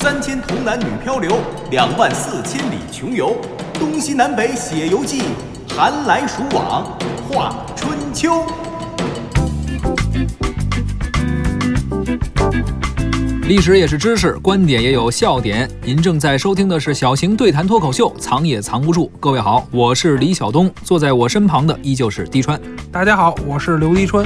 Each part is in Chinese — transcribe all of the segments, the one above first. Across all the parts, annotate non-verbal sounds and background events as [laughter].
三千童男女漂流，两万四千里穷游，东西南北写游记，寒来暑往画春秋。历史也是知识，观点也有笑点。您正在收听的是小型对谈脱口秀《藏也藏不住》。各位好，我是李晓东，坐在我身旁的依旧是滴川。大家好，我是刘滴川。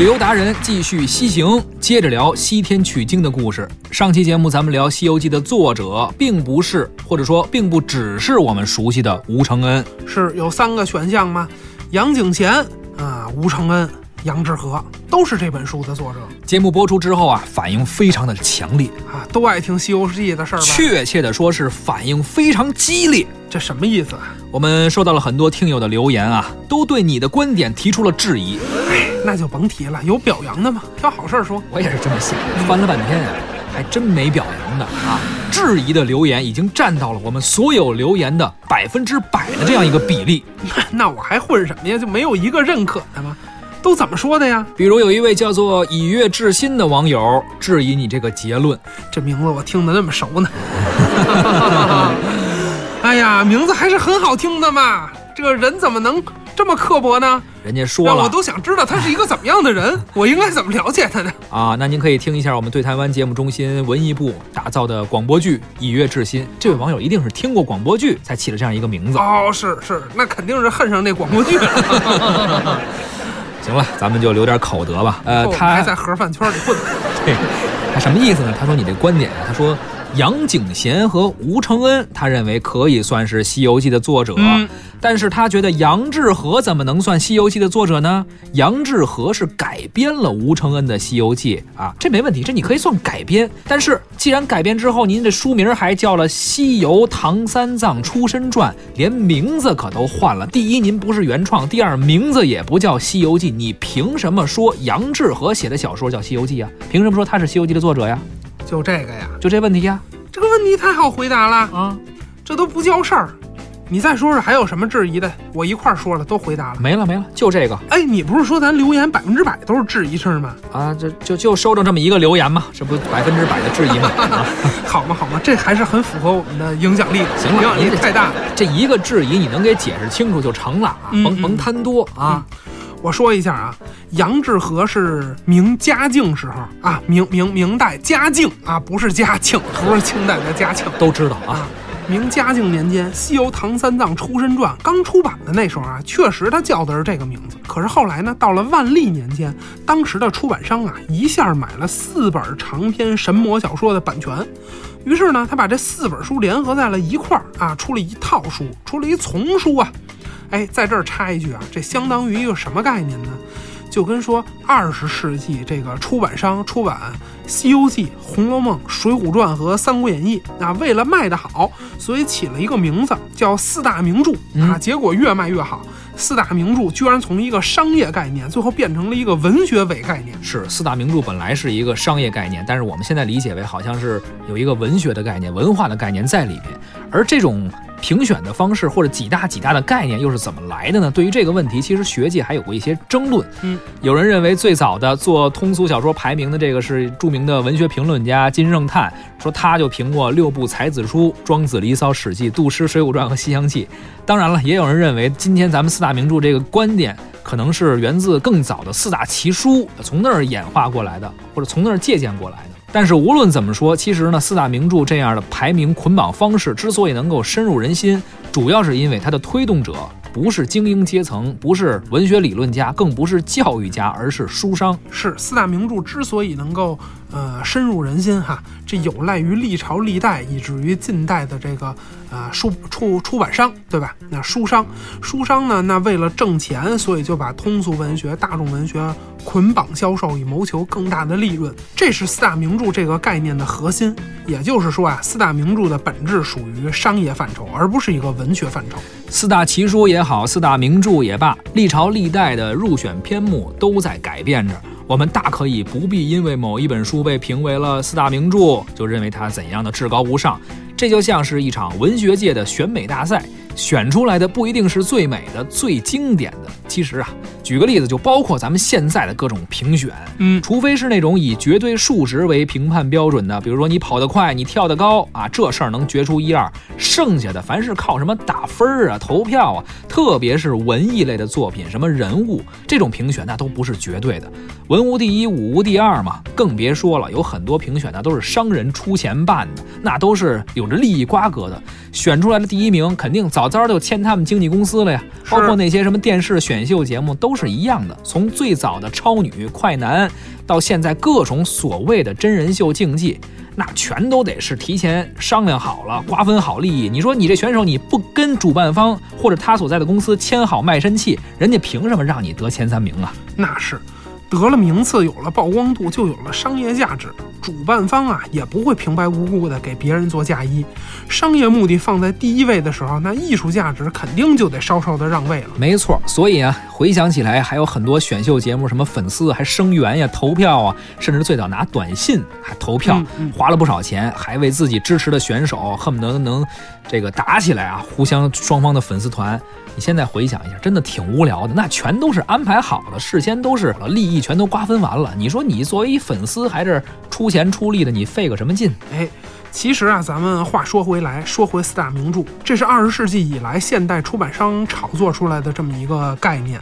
旅游达人继续西行，接着聊西天取经的故事。上期节目咱们聊《西游记》的作者，并不是，或者说并不只是我们熟悉的吴承恩，是有三个选项吗？杨景贤啊，吴承恩。杨志和都是这本书的作者。节目播出之后啊，反应非常的强烈啊，都爱听《西游记》的事儿。确切的说，是反应非常激烈。这什么意思啊？我们收到了很多听友的留言啊，都对你的观点提出了质疑。哎，那就甭提了，有表扬的吗？挑好事儿说。我也是这么想。翻了半天啊，还真没表扬的啊。质疑的留言已经占到了我们所有留言的百分之百的这样一个比例。[laughs] 那我还混什么呀？就没有一个认可的吗？都怎么说的呀？比如有一位叫做以月至心的网友质疑你这个结论，这名字我听得那么熟呢。[laughs] 哎呀，名字还是很好听的嘛。这个人怎么能这么刻薄呢？人家说了，我都想知道他是一个怎么样的人，[laughs] 我应该怎么了解他呢？啊，那您可以听一下我们对台湾节目中心文艺部打造的广播剧《以月至心》。这位网友一定是听过广播剧才起了这样一个名字。哦，是是，那肯定是恨上那广播剧了。[laughs] 行了，咱们就留点口德吧。呃，他还在盒饭圈里混。[laughs] 对，他什么意思呢？他说你这观点啊，他说。杨景贤和吴承恩，他认为可以算是《西游记》的作者，但是他觉得杨志和怎么能算《西游记》的作者呢？杨志和是改编了吴承恩的《西游记》啊，这没问题，这你可以算改编。但是既然改编之后，您这书名还叫了《西游唐三藏出身传》，连名字可都换了。第一，您不是原创；第二，名字也不叫《西游记》，你凭什么说杨志和写的小说叫《西游记》啊？凭什么说他是《西游记》的作者呀？就这个呀，就这问题呀，这个问题太好回答了啊，这都不叫事儿。你再说说还有什么质疑的？我一块儿说了，都回答了。没了没了，就这个。哎，你不是说咱留言百分之百都是质疑声吗？啊，这就就收着这么一个留言嘛，这不百分之百的质疑吗？[laughs] 好嘛好嘛，这还是很符合我们的影响力。行了，影响力太大了，这一个质疑你能给解释清楚就成了啊，甭甭贪多啊。我说一下啊，杨志和是明嘉靖时候啊，明明明代嘉靖啊，不是嘉庆，不是清代的嘉庆，都知道啊。明嘉靖年间，《西游唐三藏出身传》刚出版的那时候啊，确实他叫的是这个名字。可是后来呢，到了万历年间，当时的出版商啊，一下买了四本长篇神魔小说的版权，于是呢，他把这四本书联合在了一块儿啊，出了一套书，出了一丛书啊。哎，在这儿插一句啊，这相当于一个什么概念呢？就跟说二十世纪这个出版商出版《西游记》《红楼梦》《水浒传》和《三国演义》，啊，为了卖得好，所以起了一个名字叫四大名著啊，结果越卖越好。四大名著居然从一个商业概念，最后变成了一个文学伪概念。是四大名著本来是一个商业概念，但是我们现在理解为好像是有一个文学的概念、文化的概念在里面，而这种。评选的方式或者几大几大的概念又是怎么来的呢？对于这个问题，其实学界还有过一些争论。嗯，有人认为最早的做通俗小说排名的这个是著名的文学评论家金圣叹，说他就评过六部才子书《庄子》《离骚》《史记》《杜诗》《水浒传》和《西厢记》。当然了，也有人认为今天咱们四大名著这个观点可能是源自更早的四大奇书，从那儿演化过来的，或者从那儿借鉴过来的。但是无论怎么说，其实呢，四大名著这样的排名捆绑方式之所以能够深入人心，主要是因为它的推动者不是精英阶层，不是文学理论家，更不是教育家，而是书商。是四大名著之所以能够。呃，深入人心哈，这有赖于历朝历代，以至于近代的这个呃书出出版商，对吧？那书商，书商呢，那为了挣钱，所以就把通俗文学、大众文学捆绑销售，以谋求更大的利润。这是四大名著这个概念的核心。也就是说啊，四大名著的本质属于商业范畴，而不是一个文学范畴。四大奇书也好，四大名著也罢，历朝历代的入选篇目都在改变着。我们大可以不必因为某一本书被评为了四大名著，就认为它怎样的至高无上。这就像是一场文学界的选美大赛，选出来的不一定是最美的、最经典的。其实啊，举个例子，就包括咱们现在的各种评选，嗯，除非是那种以绝对数值为评判标准的，比如说你跑得快，你跳得高啊，这事儿能决出一二。剩下的凡是靠什么打分儿啊、投票啊，特别是文艺类的作品，什么人物这种评选，那都不是绝对的。文无第一，武无第二嘛，更别说了，有很多评选那都是商人出钱办的，那都是有着利益瓜葛的。选出来的第一名，肯定早早就签他们经纪公司了呀。包括那些什么电视选秀节目都是一样的，从最早的超女、快男，到现在各种所谓的真人秀竞技，那全都得是提前商量好了，瓜分好利益。你说你这选手你不跟主办方或者他所在的公司签好卖身契，人家凭什么让你得前三名啊？那是。得了名次，有了曝光度，就有了商业价值。主办方啊，也不会平白无故的给别人做嫁衣。商业目的放在第一位的时候，那艺术价值肯定就得稍稍的让位了。没错，所以啊，回想起来，还有很多选秀节目，什么粉丝还声援呀、投票啊，甚至最早拿短信还投票，嗯嗯花了不少钱，还为自己支持的选手恨不得能这个打起来啊，互相双方的粉丝团。你现在回想一下，真的挺无聊的，那全都是安排好的，事先都是利益全都瓜分完了。你说你作为一粉丝，还是出钱出力的，你费个什么劲？哎，其实啊，咱们话说回来，说回四大名著，这是二十世纪以来现代出版商炒作出来的这么一个概念。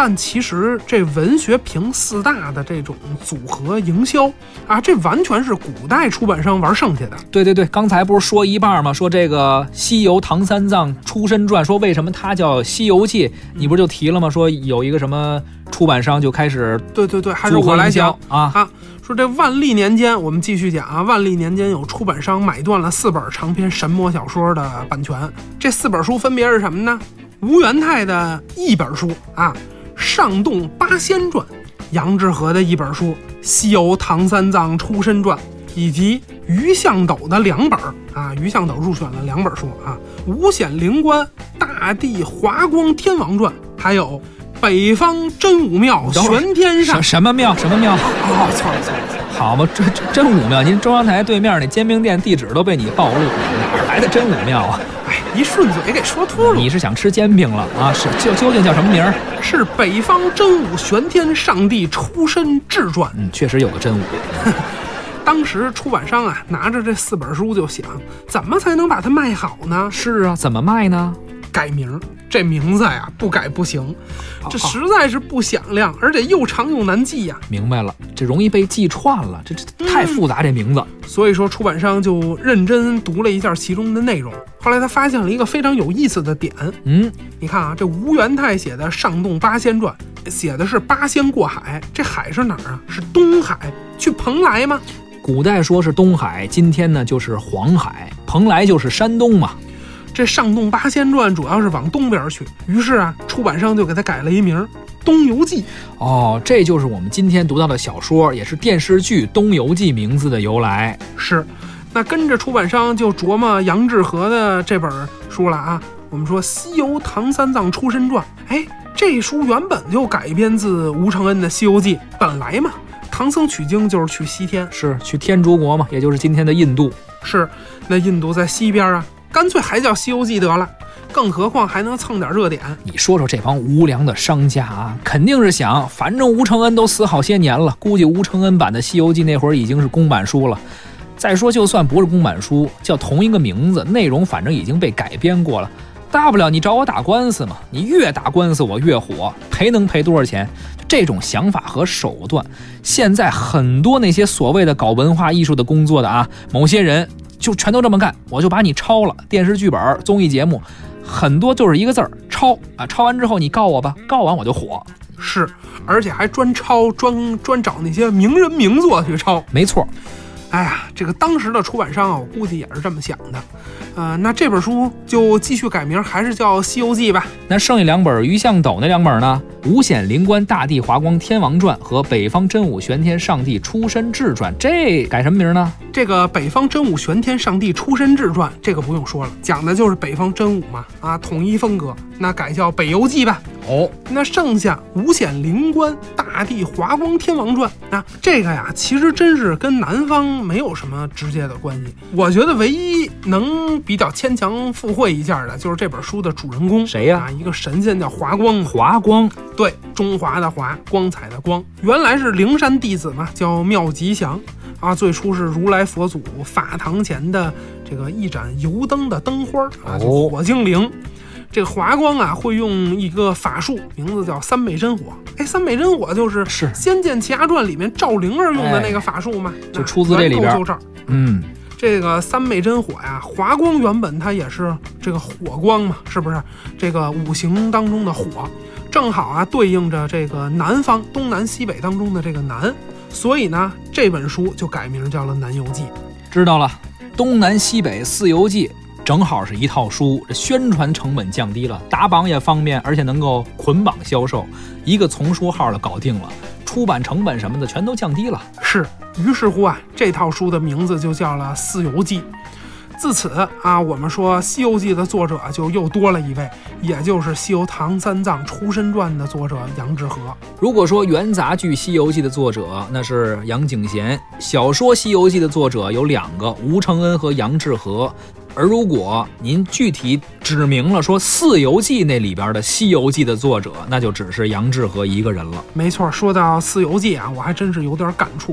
但其实这文学评四大的这种组合营销啊，这完全是古代出版商玩剩下的。对对对，刚才不是说一半吗？说这个《西游唐三藏出身传》，说为什么它叫《西游记》，你不是就提了吗？说有一个什么出版商就开始对对对，还是我来讲啊，啊。说这万历年间，我们继续讲啊。万历年间有出版商买断了四本长篇神魔小说的版权，这四本书分别是什么呢？吴元泰的一本书啊，《上洞八仙传》；杨致和的一本书《西游唐三藏出身传》，以及于向斗的两本儿啊。于向斗入选了两本书啊，《五显灵官大地华光天王传》，还有。北方真武庙玄天上什什么庙什么庙？哦，错了错了错了，好嘛，这这真武庙，您中央台对面那煎饼店地址都被你暴露了，哪儿来的真武庙啊？哎，一顺嘴给说秃噜。你是想吃煎饼了啊？是究究竟叫什么名儿？是北方真武玄天上帝出身志传。嗯，确实有个真武。[laughs] 当时出版商啊，拿着这四本书就想，怎么才能把它卖好呢？是啊，怎么卖呢？改名儿，这名字呀不改不行，这哦实在是不响亮，而且又长又难记呀。明白了，这容易被记串了，这这太复杂，这名字。所以说，出版商就认真读了一下其中的内容。后来他发现了一个非常有意思的点，嗯，你看啊，这吴元泰写的《上洞八仙传》，写的是八仙过海，这海是哪儿啊？是东海，去蓬莱吗？古代说是东海，今天呢就是黄海，蓬莱就是山东嘛。这《上洞八仙传》主要是往东边去，于是啊，出版商就给他改了一名儿《东游记》。哦，这就是我们今天读到的小说，也是电视剧《东游记》名字的由来。是，那跟着出版商就琢磨杨志和的这本书了啊。我们说《西游唐三藏出身传》，哎，这书原本就改编自吴承恩的《西游记》，本来嘛，唐僧取经就是去西天，是去天竺国嘛，也就是今天的印度。是那印度在西边啊，干脆还叫《西游记》得了。更何况还能蹭点热点，你说说这帮无良的商家啊，肯定是想，反正吴承恩都死好些年了，估计吴承恩版的《西游记》那会儿已经是公版书了。再说，就算不是公版书，叫同一个名字，内容反正已经被改编过了，大不了你找我打官司嘛，你越打官司我越火，赔能赔多少钱？这种想法和手段，现在很多那些所谓的搞文化艺术的工作的啊，某些人就全都这么干，我就把你抄了，电视剧本、综艺节目。很多就是一个字儿抄啊，抄完之后你告我吧，告完我就火。是，而且还专抄专专找那些名人名作去抄。没错，哎呀，这个当时的出版商啊，我估计也是这么想的。呃，那这本书就继续改名，还是叫《西游记》吧。那剩下两本于向斗那两本呢？《五显灵官大帝华光天王传》和《北方真武玄天上帝出身志传》，这改什么名呢？这个《北方真武玄天上帝出身志传》，这个不用说了，讲的就是北方真武嘛，啊，统一风格，那改叫《北游记》吧。哦，那剩下五显灵官、大帝华光天王传，那这个呀，其实真是跟南方没有什么直接的关系。我觉得唯一能比较牵强附会一下的，就是这本书的主人公谁呀啊，一个神仙叫华光。华光对，中华的华，光彩的光，原来是灵山弟子嘛，叫妙吉祥啊。最初是如来佛祖法堂前的这个一盏油灯的灯花啊，就哦火精灵。这个华光啊，会用一个法术，名字叫三昧真火。哎，三昧真火就是是《仙剑奇侠传》里面赵灵儿用的那个法术嘛，就出自这里边就这儿。嗯，这个三昧真火呀，华光原本它也是这个火光嘛，是不是？这个五行当中的火，正好啊对应着这个南方东南西北当中的这个南，所以呢这本书就改名叫了《南游记》。知道了，东南西北四游记。正好是一套书，这宣传成本降低了，打榜也方便，而且能够捆绑销售，一个丛书号的搞定了，出版成本什么的全都降低了。是，于是乎啊，这套书的名字就叫了《四游记》。自此啊，我们说《西游记》的作者就又多了一位，也就是《西游唐三藏出身传》的作者杨志和。如果说元杂剧《西游记》的作者那是杨景贤，小说《西游记》的作者有两个，吴承恩和杨志和。而如果您具体指明了说《四游记》那里边的《西游记》的作者，那就只是杨志和一个人了。没错，说到《四游记》啊，我还真是有点感触。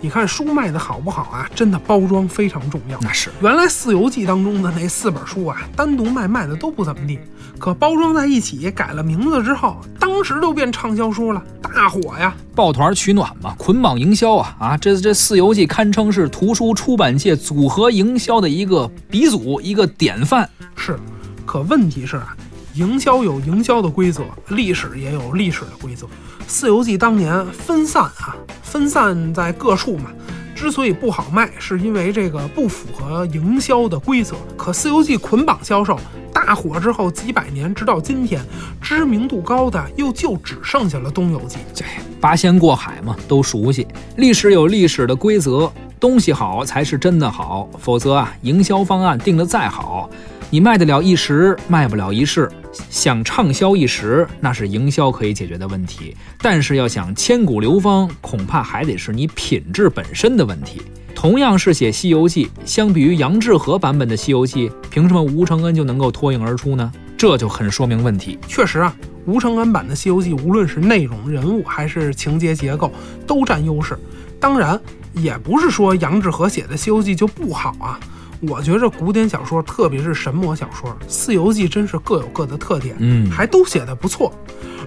你看书卖的好不好啊？真的包装非常重要。那是原来《四游记》当中的那四本书啊，单独卖卖的都不怎么地，可包装在一起，改了名字之后，当时都变畅销书了，大火呀！抱团取暖嘛，捆绑营销啊啊！这这《四游记》堪称是图书出版界组合营销的一个鼻祖，一个典范。是，可问题是啊，营销有营销的规则，历史也有历史的规则。《四游记》当年分散啊，分散在各处嘛。之所以不好卖，是因为这个不符合营销的规则。可《四游记》捆绑销售大火之后，几百年直到今天，知名度高的又就只剩下了《东游记》。这八仙过海嘛，都熟悉。历史有历史的规则，东西好才是真的好，否则啊，营销方案定得再好，你卖得了一时，卖不了一世。想畅销一时，那是营销可以解决的问题，但是要想千古流芳，恐怕还得是你品质本身的问题。同样是写《西游记》，相比于杨志和版本的《西游记》，凭什么吴承恩就能够脱颖而出呢？这就很说明问题。确实啊，吴承恩版的《西游记》，无论是内容、人物还是情节结构，都占优势。当然，也不是说杨志和写的《西游记》就不好啊。我觉着古典小说，特别是神魔小说，《四游记》真是各有各的特点，嗯还都写的不错。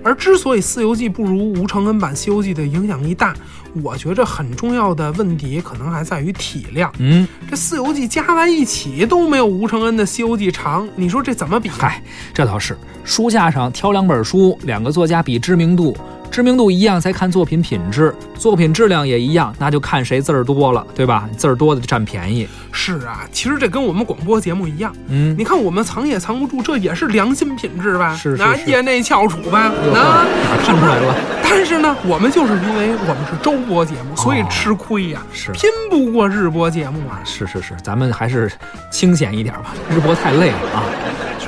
而之所以《四游记》不如吴承恩版《西游记》的影响力大，我觉着很重要的问题可能还在于体量。嗯，这《四游记》加在一起都没有吴承恩的《西游记》长，你说这怎么比？嗨，这倒是，书架上挑两本书，两个作家比知名度，知名度一样才看作品品质，作品质量也一样，那就看谁字儿多了，对吧？字儿多的就占便宜。是啊，其实这跟我们广播节目一样。嗯，你看我们藏也藏不住，这也是良心品质吧？那是是是业内翘楚吧？哟那看出来了，[laughs] 但是呢，我们就是因为我们是周播节目，所以吃亏呀、是拼不过日播节目啊。是是是，咱们还是清闲一点吧，日播太累了啊。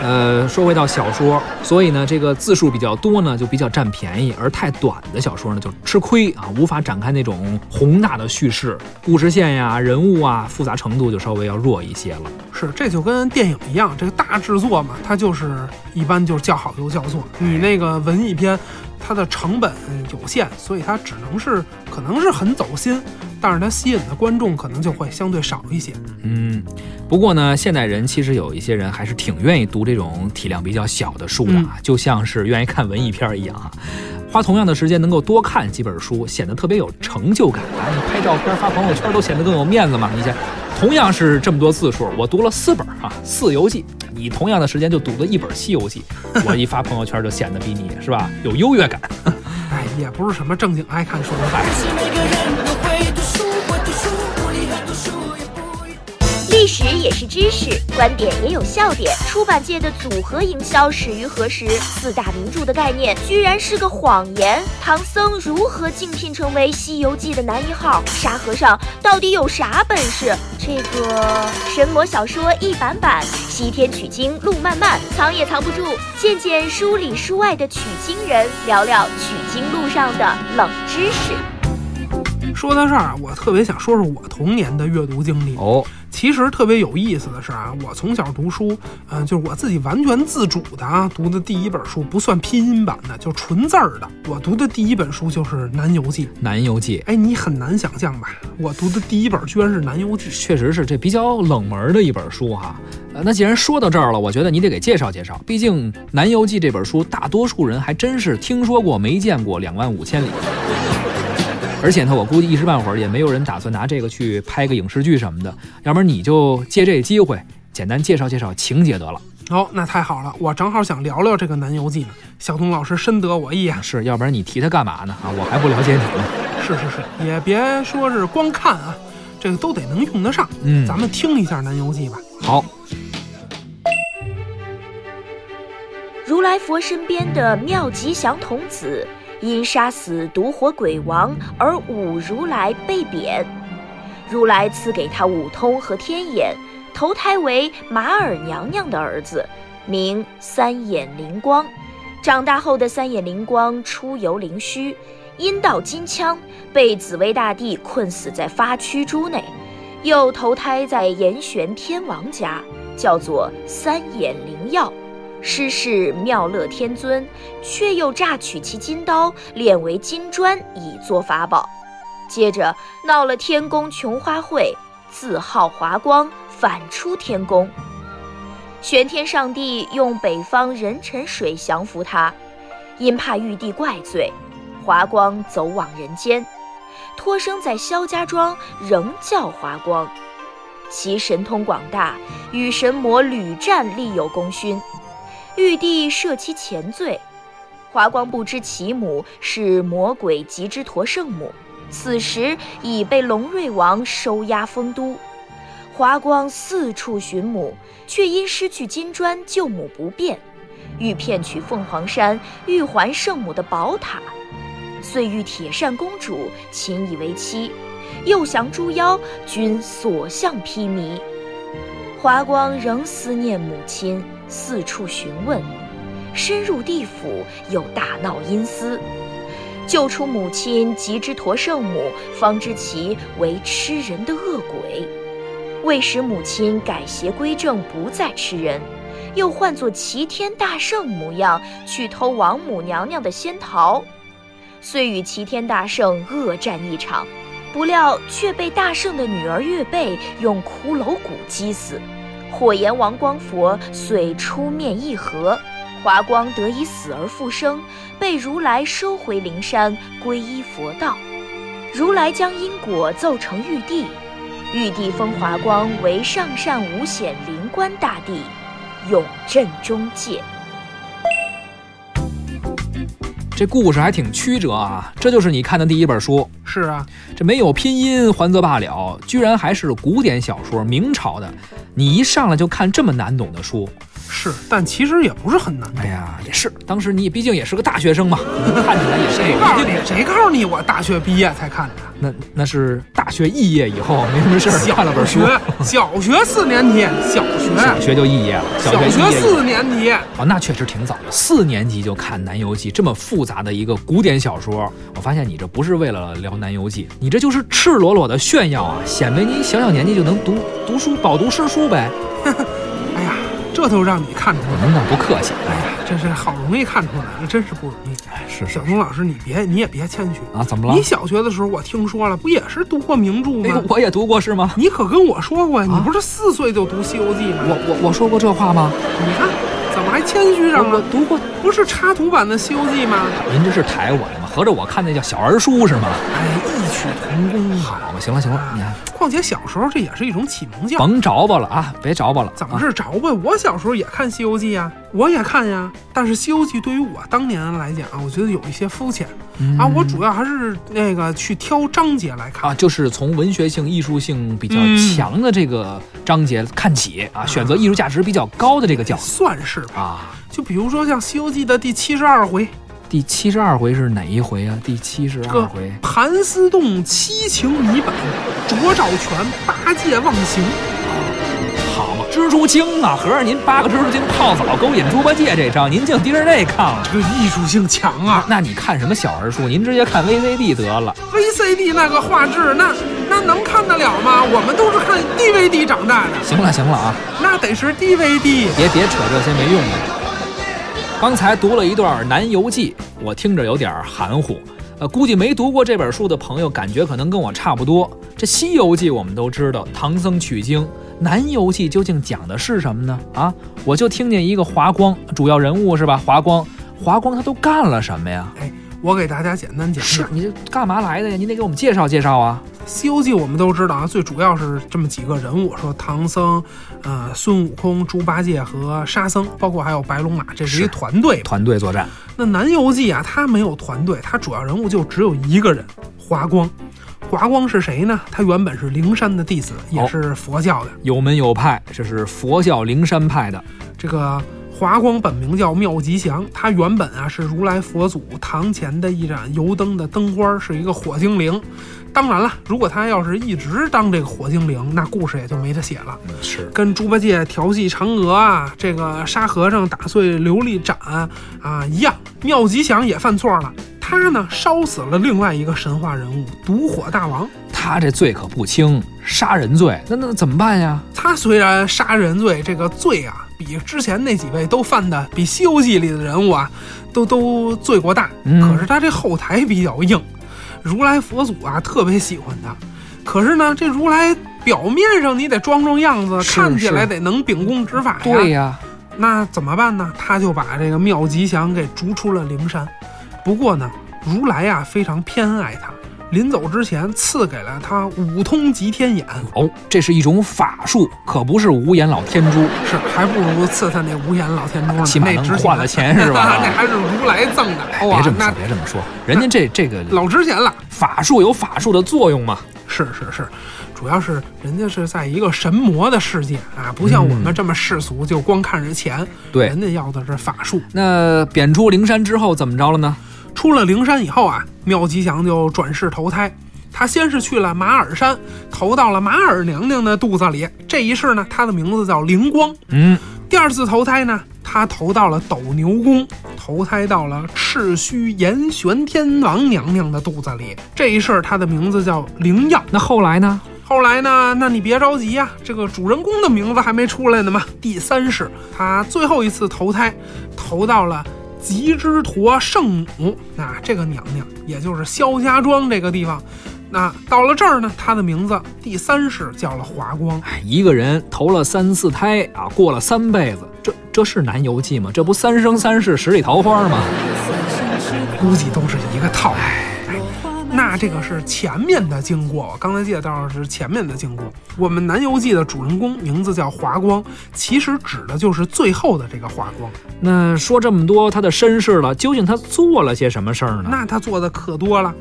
呃，说回到小说，所以呢，这个字数比较多呢，就比较占便宜；而太短的小说呢，就吃亏啊，无法展开那种宏大的叙事，故事线呀、人物啊，复杂程度就稍微要弱一些了。是，这就跟电影一样，这个大制作嘛，它就是一般就是叫好就叫座。你那个文艺片，它的成本有限，所以它只能是可能是很走心，但是它吸引的观众可能就会相对少一些。嗯，不过呢，现代人其实有一些人还是挺愿意读这种体量比较小的书的啊，就像是愿意看文艺片儿一样啊。花同样的时间能够多看几本书，显得特别有成就感啊！你拍照片发朋友圈都显得更有面子嘛。你想，同样是这么多字数，我读了四本啊，《四游记》，你同样的时间就读了一本《西游记》，[laughs] 我一发朋友圈就显得比你是吧有优越感。哎，也不是什么正经爱看书的孩子。史也是知识，观点也有笑点。出版界的组合营销始于何时？四大名著的概念居然是个谎言。唐僧如何竞聘成为《西游记》的男一号？沙和尚到底有啥本事？这个神魔小说一版版，西天取经路漫漫，藏也藏不住。见见书里书外的取经人，聊聊取经路上的冷知识。说到这儿啊，我特别想说说我童年的阅读经历。哦，其实特别有意思的是啊，我从小读书，嗯、就是我自己完全自主的啊，读的第一本书不算拼音版的，就纯字儿的。我读的第一本书就是《南游记》。《南游记》哎，你很难想象吧？我读的第一本居然是《南游记》。确实是这比较冷门的一本书哈。呃，那既然说到这儿了，我觉得你得给介绍介绍。毕竟《南游记》这本书，大多数人还真是听说过没见过两万五千里。而且呢，我估计一时半会儿也没有人打算拿这个去拍个影视剧什么的。要不然你就借这个机会，简单介绍介绍情节得了。哦，那太好了，我正好想聊聊这个《南游记》呢。小东老师深得我意啊！是，要不然你提它干嘛呢？啊，我还不了解你呢。[laughs] 是是是，也别说是光看啊，这个都得能用得上。嗯咱们听一下《南游记》吧。好，如来佛身边的妙吉祥童子，因杀死毒火鬼王而五如来被贬。如来赐给他五通和天眼，投胎为马尔娘娘的儿子，名三眼灵光。长大后的三眼灵光出游灵虚，阴道金枪，被紫薇大帝困死在发区珠内，又投胎在严玄天王家，叫做三眼灵药。师事妙乐天尊，却又榨取其金刀，炼为金砖以作法宝。接着闹了天宫琼花会，自号华光，反出天宫。玄天上帝用北方人辰水降服他，因怕玉帝怪罪，华光走往人间，托生在萧家庄，仍叫华光。其神通广大，与神魔屡战，立有功勋。玉帝赦其前罪，华光不知其母是魔鬼吉之陀圣母，此时已被龙瑞王收押封都。华光四处寻母，却因失去金砖，救母不便，欲骗取凤凰山玉环圣母的宝塔，遂遇铁扇公主，亲以为妻，又降诸妖，均所向披靡。华光仍思念母亲，四处询问，深入地府又大闹阴司，救出母亲及之陀圣母，方知其为吃人的恶鬼，为使母亲改邪归正，不再吃人，又换作齐天大圣模样去偷王母娘娘的仙桃，遂与齐天大圣恶战一场。不料却被大圣的女儿月贝用骷髅骨击死，火炎王光佛遂出面议和，华光得以死而复生，被如来收回灵山，皈依佛道。如来将因果奏成玉帝，玉帝封华光为上善无显灵官大帝，永镇中界。这故事还挺曲折啊。这就是你看的第一本书，是啊，这没有拼音还则罢了，居然还是古典小说，明朝的。你一上来就看这么难懂的书，是，但其实也不是很难懂。哎呀，也是，当时你毕竟也是个大学生嘛，[laughs] 看起来也是谁告诉你？谁告诉你我大学毕业才看的？那那是大学肄业以后没什么事儿看了本书，小学四年级，小学小学就肄业了，小小学四年级，哦，那确实挺早的，四年级就看《南游记》这么复杂的一个古典小说，我发现你这不是为了聊《南游记》，你这就是赤裸裸的炫耀啊，显摆你小小年纪就能读读书、饱读诗书呗。[laughs] 这都让你看出来了。您那不客气，哎呀，真是好容易看出来了，真是不容易。哎是小东老师，你别你也别谦虚啊，怎么了你？小学的时候我听说了，不也是读过名著吗哎？，我也读过是吗？你可跟我说过呀，啊你不是四岁就读《西游记》吗？我我我说过这话吗？你看怎么还谦虚上了？我读过，不是插图版的《西游记》吗？您这是抬我了吗？合着我看那叫小儿书是吗？哎，异曲同工啊！好吧，行了行了，你看，况且小时候这也是一种启蒙教育。甭着吧了啊，别着吧了。怎么是着吧？我小时候也看《西游记》呀，我也看呀。但是《西游记》对于我当年来讲啊，我觉得有一些肤浅嗯啊。我主要还是那个去挑章节来看啊，就是从文学性、艺术性比较嗯强的这个章节看起啊，选择艺术价值比较高的这个角色算是吧。啊。就比如说像《西游记》的第七十二回，第七十二回是哪一回啊？第七十二回盘丝洞七情谜本，卓照全八戒忘形。好嘛，蜘蛛精啊！合着您八个蜘蛛精泡澡勾引猪八戒这招，您净盯着那看了。这个艺术性强啊那你看什么小人书？您直接看 VCD 得了。！VCD 那个画质，那那能看得了吗？我们都是看 DVD 长大的，行了行了啊，那得是 DVD。别别扯这些没用的。刚才读了一段《南游记》，我听着有点含糊。呃，估计没读过这本书的朋友，感觉可能跟我差不多。这《西游记》我们都知道，唐僧取经，《南游记》究竟讲的是什么呢？啊，我就听见一个华光，主要人物是吧？华光，华光他都干了什么呀？哎，我给大家简单讲讲，是你这干嘛来的呀？你得给我们介绍介绍啊。《西游记》我们都知道啊，最主要是这么几个人物，说唐僧、呃孙悟空、猪八戒和沙僧，包括还有白龙马，这是一是团队。团队作战，那《南游记》啊，它没有团队，它主要人物就只有一个人，华光。华光是谁呢？他原本是灵山的弟子，也哦是佛教的。有门有派，这是佛教灵山派的。这个华光本名叫妙吉祥，他原本啊是如来佛祖堂前的一盏油灯的灯花，是一个火精灵。当然了，如果他要是一直当这个火精灵，那故事也就没得写了。是跟猪八戒调戏嫦娥啊，这个沙和尚打碎琉璃盏啊一样，妙吉祥也犯错了。他呢烧死了另外一个神话人物毒火大王。他这罪可不轻，杀人罪，那那怎么办呀？他虽然杀人罪这个罪啊，比之前那几位都犯的，比《西游记》里的人物啊，都都罪过大。嗯可是他这后台比较硬，如来佛祖啊特别喜欢他。可是呢，这如来表面上你得装装样子，看起来得能秉公执法呀。对呀，那怎么办呢？他就把这个妙吉祥给逐出了灵山。不过呢，如来啊非常偏爱他，临走之前赐给了他五通极天眼，哦，这是一种法术，可不是无眼老天珠。是还不如赐他那无眼老天珠呢，起码能那值换了钱是吧 [laughs] 那还是如来赠的。哦，别这么说，别这么说，人家这这个老值钱了。法术有法术的作用嘛。是是是，主要是人家是在一个神魔的世界啊，不像我们这么世俗，就光看着钱。嗯对人家要的是法术。那贬出灵山之后怎么着了呢？出了灵山以后啊，妙吉祥就转世投胎。他先是去了马尔山，投到了马尔娘娘的肚子里。这一世呢，他的名字叫灵光。嗯，第二次投胎呢，他投到了斗牛宫，投胎到了赤须严玄天王娘娘的肚子里。这一世他的名字叫灵耀。那后来呢？后来呢？那你别着急呀、这个主人公的名字还没出来呢嘛。第三世，他最后一次投胎，投到了吉之陀圣母，那这个娘娘，也就是萧家庄这个地方。那到了这儿呢，她的名字第三世叫了华光。哎，一个人投了三四胎啊，过了三辈子，这这是南游记吗？这不三生三世十里桃花吗？估计都是一个套路。哎，那这个是前面的经过，我刚才介绍的是前面的经过。我们《南游记》的主人公名字叫华光，其实指的就是最后的这个华光。那说这么多他的身世了，究竟他做了些什么事儿呢？那他做的可多了，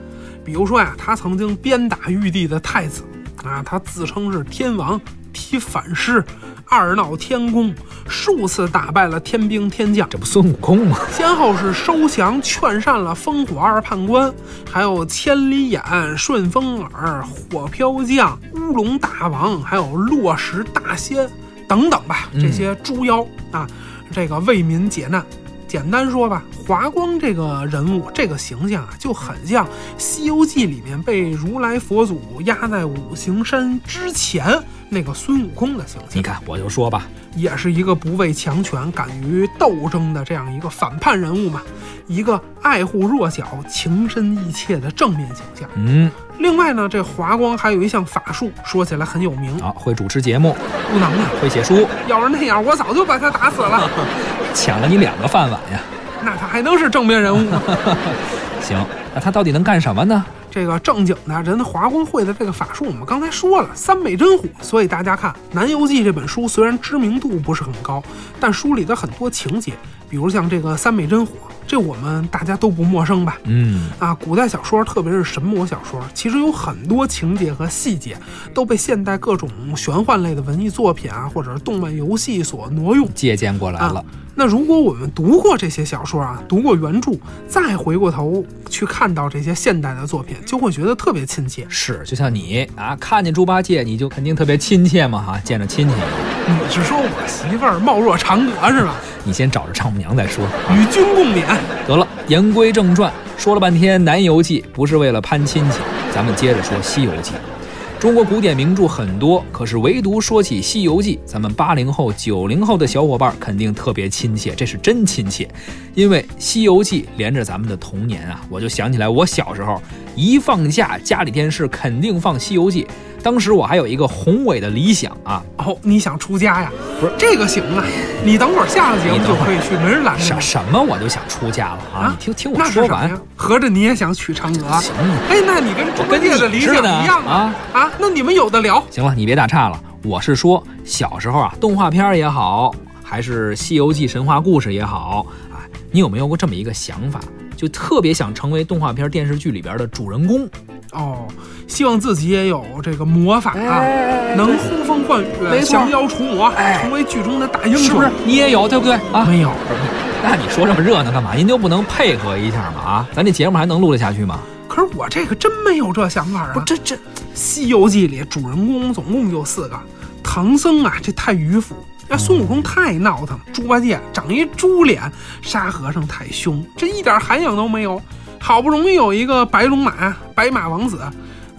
比如说呀，他曾经鞭打玉帝的太子，啊，他自称是天王，提反诗，二闹天宫，数次打败了天兵天将。这不孙悟空吗？先后是收降劝善了烽火二判官，还有千里眼、顺风耳、火飘将、乌龙大王，还有落石大仙等等吧，嗯这些猪妖、啊，这个为民解难。简单说吧，华光这个人物，这个形象啊，就很像《西游记》里面被如来佛祖压在五行山之前那个孙悟空的形象。你看，我就说吧，也是一个不畏强权、敢于斗争的这样一个反叛人物嘛，一个爱护弱小、情深意切的正面形象。嗯，另外呢，这华光还有一项法术，说起来很有名，啊，会主持节目，不能啊！会写书，要是那样，我早就把他打死了。抢了你两个饭碗呀。那他还能是正面人物吗？[laughs] 行，那他到底能干什么呢？这个正经的人华工会的这个法术，我们刚才说了，三昧真火。所以大家看《南游记》这本书，虽然知名度不是很高，但书里的很多情节，比如像这个三昧真火，这我们大家都不陌生吧？嗯，啊，古代小说，特别是神魔小说，其实有很多情节和细节都被现代各种玄幻类的文艺作品啊，或者是动漫游戏所挪用。借鉴过来了。啊那如果我们读过这些小说啊，读过原著，再回过头去看到这些现代的作品，就会觉得特别亲切。是，就像你啊，看见猪八戒你就肯定特别亲切嘛哈，见着亲戚。你是说我媳妇儿貌若嫦娥是吧？你先找着丈母娘再说。与君共勉。得了，言归正传，说了半天《南游记》不是为了攀亲戚，咱们接着说《西游记》。中国古典名著很多，可是唯独说起《西游记》，咱们八零后、九零后的小伙伴肯定特别亲切，这是真亲切，因为《西游记》连着咱们的童年啊！我就想起来，我小时候一放假，家里电视肯定放《西游记》，当时我还有一个宏伟的理想啊，哦，你想出家呀？不是这个行啊，你等会儿下了节目就可以去，没人拦着什你。什么我就想出家了啊！啊你听听我那说完合着你也想娶嫦娥？行了。哎，那你跟猪八戒的理想一样啊啊！那你们有的聊。行了，你别打岔了。我是说，小时候啊，动画片儿也好，还是《西游记》神话故事也好，啊，你有没有过这么一个想法，就特别想成为动画片、电视剧里边的主人公？哦，希望自己也有这个魔法啊，能呼风唤雨降妖除魔，哎成为剧中的大英雄。是不是？你也有，对不对啊？没有，那你说这么热闹干嘛？您就不能配合一下吗？啊，咱这节目还能录得下去吗？可是我这个真没有这想法啊！不，这这《西游记》里主人公总共就四个，唐僧啊，这太迂腐；那孙悟空太闹腾，猪八戒长一猪脸，沙和尚太凶，这一点涵养都没有。好不容易有一个白龙马，白马王子，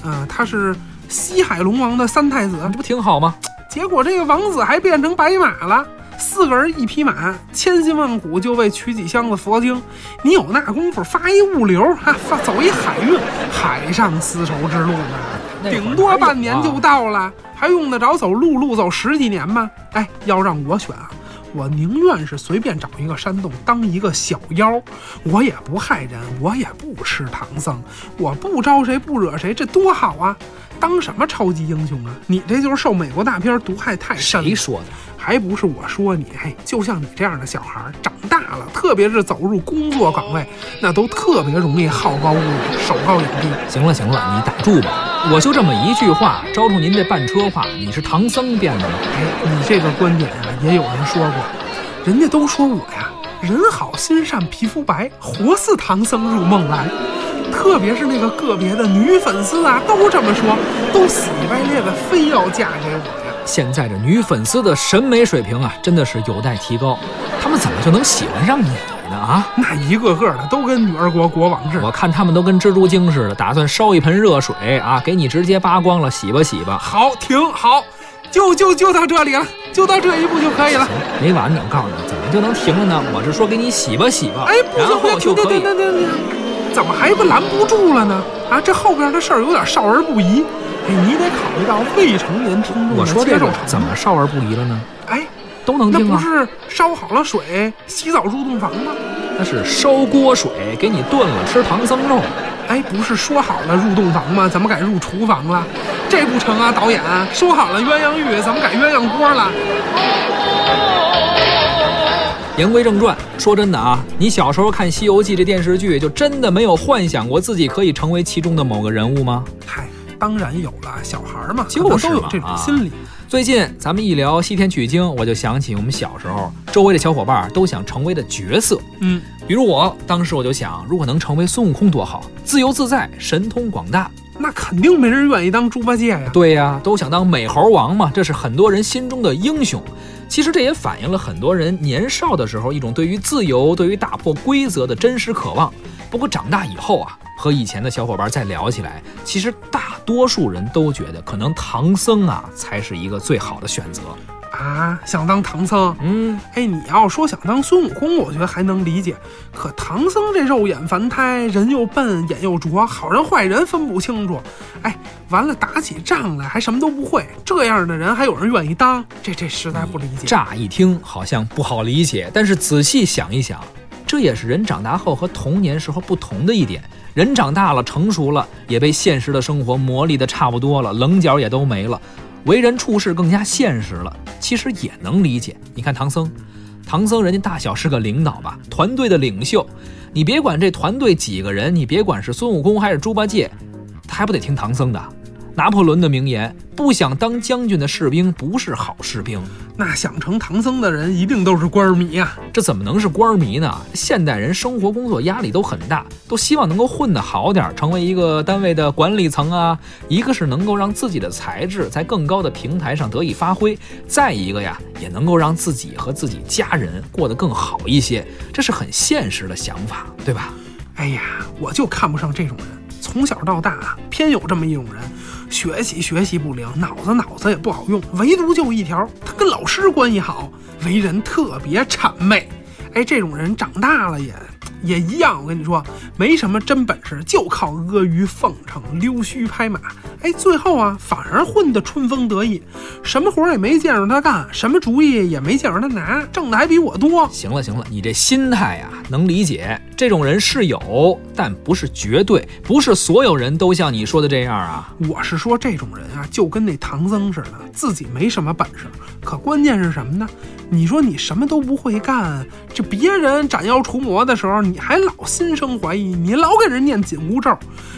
嗯、他是西海龙王的三太子，这不挺好吗？结果这个王子还变成白马了。四个人一匹马，千辛万苦就为取几箱子佛经。你有那功夫发一物流，哈、发走一海运，海上丝绸之路呢，顶多半年就到了，还用得着走陆路走十几年吗？哎，要让我选啊，我宁愿是随便找一个山洞当一个小妖，我也不害人，我也不吃唐僧，我不招谁不惹谁，这多好啊！当什么超级英雄啊？你这就是受美国大片毒害太深谁。说的？还不是我说你，嘿，就像你这样的小孩，长大了，特别是走入工作岗位，那都特别容易好高骛远，手高眼低。行了行了，你打住吧。我就这么一句话，招出您这半车话，你是唐僧变的吗？哎，你这个观点啊，也有人说过，人家都说我呀，人好心善，皮肤白，活似唐僧入梦来。特别是那个个别的女粉丝啊，都这么说，都死乞白赖的，非要嫁给我呀。现在这女粉丝的审美水平啊，真的是有待提高。他们怎么就能喜欢上你呢？啊！那一个个的都跟女儿国国王似的。我看他们都跟蜘蛛精似的，打算烧一盆热水啊，给你直接扒光了，洗吧洗吧。好，停，好，就就就到这里了，就到这一步就可以了。没完呢，我告诉你，怎么就能停了呢？我是说给你洗吧洗吧，哎，不然行不行，停停，怎么还不拦不住了呢？啊，这后边的事儿有点少儿不宜，哎，你得考虑到未成年听众的我说这个接受程度怎么少儿不宜了呢？哎，都能听啊。不是烧好了水洗澡入洞房吗？那是烧锅水给你炖了吃唐僧肉。哎，不是说好了入洞房吗？怎么改入厨房了？这不成啊，导演，说好了鸳鸯浴，怎么改鸳鸯锅了？言归正传，说真的啊，你小时候看《西游记》这电视剧，就真的没有幻想过自己可以成为其中的某个人物吗？嗨，当然有了，小孩儿嘛，就是嘛可能都有这种啊心理。最近咱们一聊西天取经，我就想起我们小时候周围的小伙伴都想成为的角色。嗯，比如我当时我就想，如果能成为孙悟空多好，自由自在，神通广大。那肯定没人愿意当猪八戒呀。对呀、都想当美猴王嘛，这是很多人心中的英雄。其实这也反映了很多人年少的时候一种对于自由、对于打破规则的真实渴望。不过长大以后啊，和以前的小伙伴再聊起来，其实大多数人都觉得，可能唐僧啊才是一个最好的选择。啊，想当唐僧？嗯，哎，你要说想当孙悟空，我觉得还能理解。可唐僧这肉眼凡胎，人又笨，眼又拙，好人坏人分不清楚。哎，完了打起仗来还什么都不会，这样的人还有人愿意当？这这实在不理解。乍一听好像不好理解，但是仔细想一想，这也是人长大后和童年时候不同的一点。人长大了，成熟了，也被现实的生活磨砺的差不多了，棱角也都没了，为人处事更加现实了。其实也能理解。你看唐僧，唐僧人家大小是个领导吧，团队的领袖。你别管这团队几个人，你别管是孙悟空还是猪八戒，他还不得听唐僧的。拿破仑的名言：不想当将军的士兵不是好士兵。那想成唐僧的人一定都是官迷啊、这怎么能是官迷呢？现代人生活工作压力都很大，都希望能够混得好点儿，成为一个单位的管理层啊。一个是能够让自己的才智在更高的平台上得以发挥，再一个呀，也能够让自己和自己家人过得更好一些。这是很现实的想法，对吧？哎呀，我就看不上这种人。从小到大啊，偏有这么一种人，学习学习不灵，脑子脑子也不好用，唯独就一条，他跟老师关系好，为人特别谄媚。哎，这种人长大了也也一样，我跟你说，没什么真本事，就靠阿谀奉承、溜须拍马。哎，最后啊，反而混得春风得意，什么活儿也没见着他干，什么主意也没见着他拿，挣的还比我多。行了行了，你这心态呀、能理解。这种人是有，但不是绝对，不是所有人都像你说的这样啊。我是说，这种人啊，就跟那唐僧似的，自己没什么本事，可关键是什么呢？你说你什么都不会干，这别人斩妖除魔的时候，你还老心生怀疑，你老给人念紧箍咒。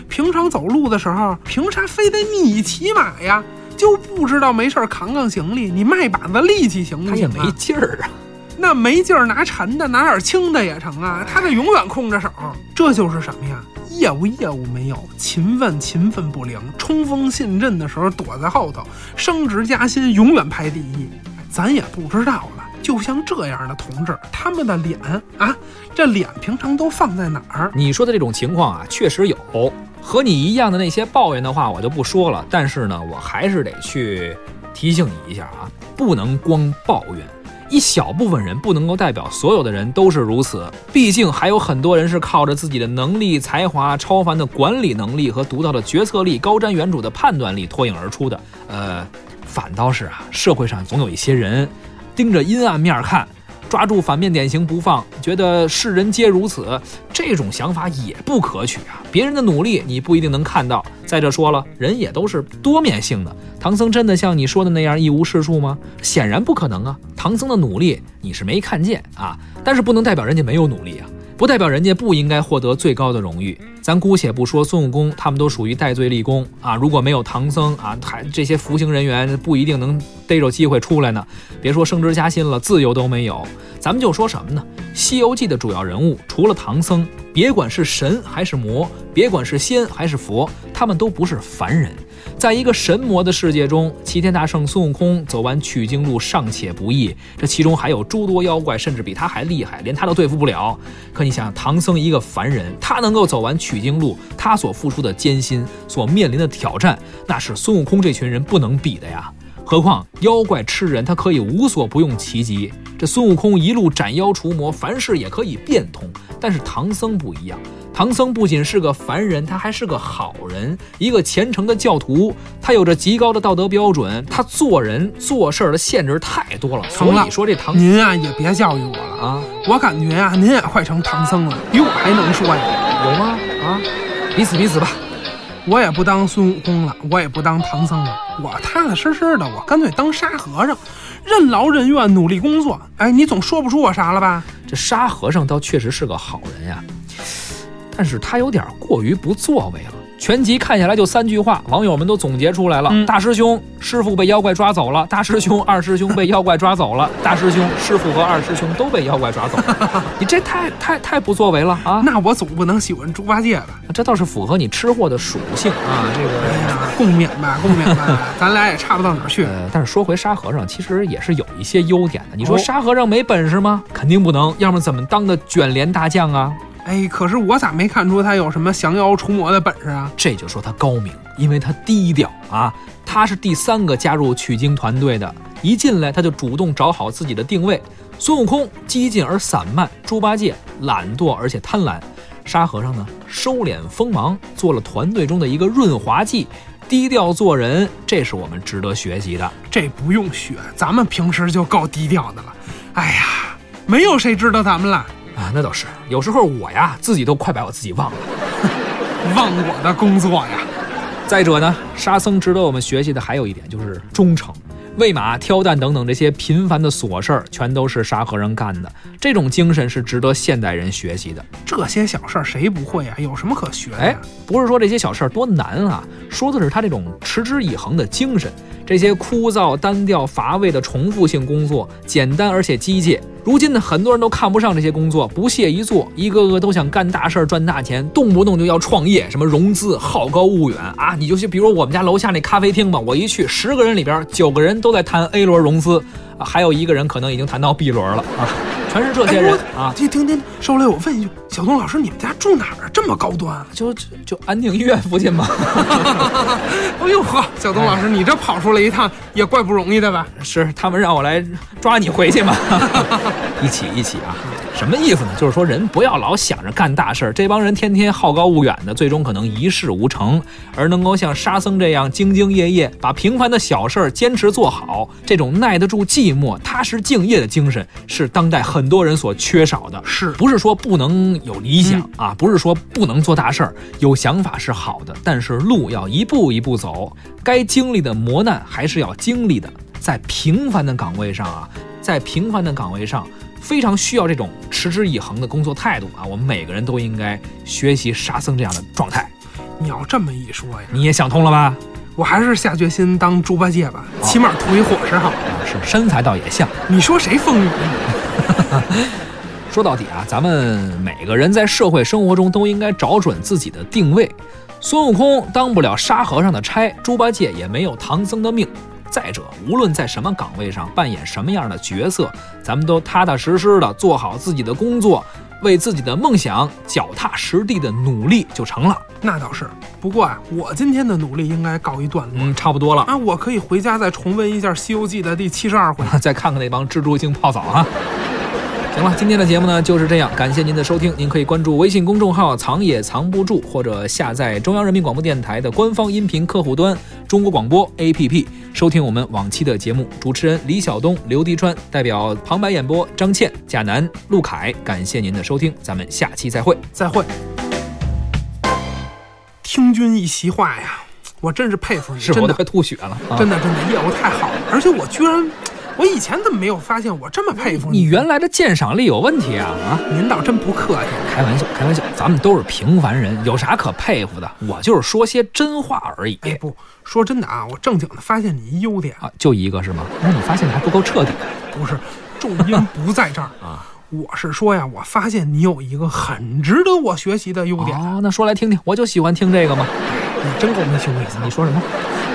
平常走路的时候，凭啥非得你骑马呀？就不知道没事扛扛行李，你卖把子力气行不行他也没？劲儿啊。那没劲儿拿沉的，拿点轻的也成啊。他这永远空着手，这就是什么呀？业务业务没有，勤奋勤奋不灵，冲锋陷阵的时候躲在后头，升职加薪永远排第一。咱也不知道了。就像这样的同志，他们的脸啊，这脸平常都放在哪儿？你说的这种情况啊，确实有。和你一样的那些抱怨的话，我就不说了。但是呢，我还是得去提醒你一下啊，不能光抱怨。一小部分人不能够代表所有的人都是如此，毕竟还有很多人是靠着自己的能力、才华、超凡的管理能力和独到的决策力、高瞻远瞩的判断力脱颖而出的。呃，反倒是啊，社会上总有一些人盯着阴暗面看，抓住反面典型不放，觉得世人皆如此，这种想法也不可取啊！别人的努力你不一定能看到。再者说了，人也都是多面性的。唐僧真的像你说的那样一无是处吗？显然不可能啊！唐僧的努力你是没看见啊，但是不能代表人家没有努力啊。不代表人家不应该获得最高的荣誉。咱姑且不说孙悟空，他们都属于戴罪立功啊。如果没有唐僧啊，还这些服刑人员不一定能逮着机会出来呢。别说升职加薪了，自由都没有。咱们就说什么呢？《西游记》的主要人物除了唐僧，别管是神还是魔，别管是仙还是佛，他们都不是凡人。在一个神魔的世界中，齐天大圣孙悟空走完取经路尚且不易，这其中还有诸多妖怪，甚至比他还厉害，连他都对付不了。可你想想，唐僧一个凡人，他能够走完取经路，他所付出的艰辛，所面临的挑战，那是孙悟空这群人不能比的呀。何况妖怪吃人，他可以无所不用其极。这孙悟空一路斩妖除魔，凡事也可以变通。但是唐僧不一样，唐僧不仅是个凡人，他还是个好人，一个虔诚的教徒。他有着极高的道德标准，他做人做事儿的限制太多了。所以说这唐您啊也别教育我了，啊，我感觉啊、您也快成唐僧了，比我还能说呀。有吗？啊，彼此彼此吧。我也不当孙悟空了，我也不当唐僧了，我踏踏实实的，我干脆当沙和尚，任劳任怨，努力工作。哎，你总说不出我啥了吧？这沙和尚倒确实是个好人呀，但是他有点过于不作为了。全集看下来就三句话，网友们都总结出来了：嗯大师兄，师傅被妖怪抓走了；大师兄、[laughs] 二师兄被妖怪抓走了；大师兄、师傅和二师兄都被妖怪抓走了。[laughs] 你这太太太不作为了啊！那我总不能喜欢猪八戒吧？这倒是符合你吃货的属性啊。这个哎呀，共勉吧，共勉吧，[laughs] 咱俩也差不到哪儿去。呃，但是说回沙和尚，其实也是有一些优点的。你说哦沙和尚没本事吗？肯定不能，要么怎么当的卷帘大将啊？哎，可是我咋没看出他有什么降妖除魔的本事啊？这就说他高明，因为他低调啊。他是第三个加入取经团队的，一进来他就主动找好自己的定位。孙悟空激进而散漫，猪八戒懒惰而且贪婪，沙和尚呢收敛锋芒，做了团队中的一个润滑剂，低调做人，这是我们值得学习的。这不用学，咱们平时就够低调的了。哎呀，没有谁知道咱们了，啊，那倒是，有时候我呀自己都快把我自己忘了。[laughs] 忘我的工作呀。再者呢，沙僧值得我们学习的还有一点就是忠诚。喂马、挑担等等这些频繁的琐事儿，全都是沙和尚干的。这种精神是值得现代人学习的。这些小事儿谁不会啊？有什么可学的哎呀？，不是说这些小事儿多难啊，说的是他这种持之以恒的精神。这些枯燥、单调、乏味的重复性工作，简单而且机械。如今呢，很多人都看不上这些工作，不屑一做，一个个都想干大事儿、赚大钱，动不动就要创业，什么融资，好高骛远啊！你就去比如我们家楼下那咖啡厅吧，我一去，十个人里边九个人都在谈 A 轮融资，啊，还有一个人可能已经谈到 B 轮了啊，全是这些人啊。听听听，受累，我问一句，小东老师，你们家住哪儿啊？这么高端啊？就就就安定医院附近嘛，[laughs] 哎呦呵，小东老师，你这跑出来一趟也怪不容易的吧？是他们让我来抓你回去嘛，[laughs] 一起一起啊，什么意思呢？就是说人不要老想着干大事儿，这帮人天天好高骛远的，最终可能一事无成，而能够像沙僧这样兢兢业业，把平凡的小事儿坚持做好，这种耐得住寂寞、踏实敬业的精神，是当代很多人所缺少的。是不是说不能有理想、啊？不是说不能做大事儿，有想法是好的，但是路要一步一步走，该经历的磨难还是要经历的。在平凡的岗位上啊，在平凡的岗位上，非常需要这种持之以恒的工作态度啊！我们每个人都应该学习沙僧这样的状态。你要这么一说呀，你也想通了吧？我还是下决心当猪八戒吧，起码图一伙食好。啊，是身材倒也像。你说谁风雨？[laughs] 说到底啊，咱们每个人在社会生活中都应该找准自己的定位。孙悟空当不了沙和尚的差，猪八戒也没有唐僧的命。再者，无论在什么岗位上扮演什么样的角色，咱们都踏踏实实的做好自己的工作，为自己的梦想脚踏实地的努力就成了。那倒是。不过啊，我今天的努力应该告一段落。嗯，差不多了。啊，我可以回家再重温一下《西游记》的第七十二回。[laughs] 再看看那帮蜘蛛精泡澡啊！行了，今天的节目呢就是这样，感谢您的收听。您可以关注微信公众号“藏也藏不住”，或者下载中央人民广播电台的官方音频客户端“中国广播 APP” 收听我们往期的节目。主持人李晓东、刘迪川代表旁白演播张倩、贾楠、陆凯，感谢您的收听，咱们下期再会。再会。听君一席话呀，我真是佩服你，真的是我都快吐血了，啊真的真的业务太好了，而且我居然，我以前怎么没有发现我这么佩服你你原来的鉴赏力有问题啊啊！您倒真不客气。开玩笑，开玩笑，咱们都是平凡人，有啥可佩服的？我就是说些真话而已。哎，不说真的啊，我正经的发现你一优点，啊，就一个是吗？那你发现的还不够彻底不是重音不在这儿 [laughs] 啊。我是说呀，我发现你有一个很值得我学习的优点，哦，那说来听听，我就喜欢听这个嘛。你真够没羞没臊。你说什么？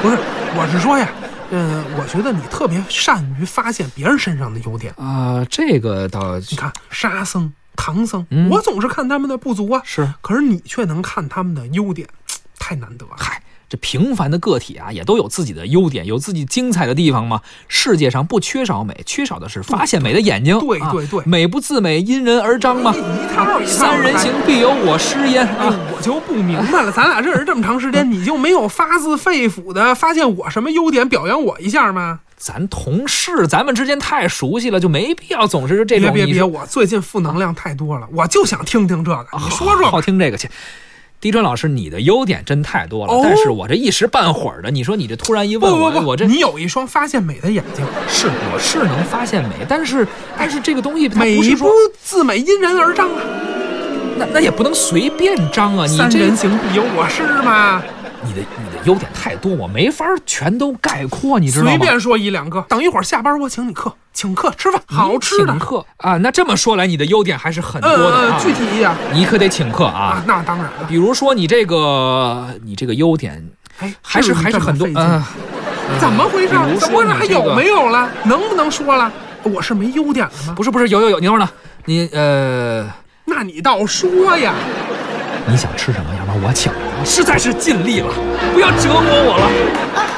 不是，我是说呀，嗯，我觉得你特别善于发现别人身上的优点。啊、这个倒你看沙僧、唐僧，嗯我总是看他们的不足啊，是，可是你却能看他们的优点，[tsk] 太难得了。嗨，这平凡的个体啊，也都有自己的优点，有自己精彩的地方嘛。世界上不缺少美，缺少的是发现美的眼睛。啊对对对美不自美，因人而张嘛。一套三人行，必有我师焉哎啊！，我就不明白了，咱俩认识这么长时间，你就没有发自肺腑的发现我什么优点，表扬我一下吗？咱同事，咱们之间太熟悉了，就没必要总是这种。别别别，我最近负能量太多了，我就想听听这个。你说说吧好听这个去。迪春老师，你的优点真太多了，哦但是我这一时半会儿的，你说你这突然一问我，我这你有一双发现美的眼睛，是我是能发现美，但是但是这个东西它美不不是说自美，因人而彰啊。那那也不能随便张啊，你三这人行必有我师嘛。你的你的优点太多，我没法全都概括，你知道吗？随便说一两个，等一会儿下班我请你客，请客吃饭，好吃的请。客啊，那这么说来，你的优点还是很多的。具体一点你可得请客啊啊，，那当然了。比如说你这个你这个优点哎，还是还是很多这么费劲啊。怎么回事比如？说怎么回事？还你这个有没有了？能不能说了？我是没优点了吗？不是不是，有有有，你等会儿呢，你呃。那你倒说呀！你想吃什么？要不然我请。实在是尽力了，不要折磨我了。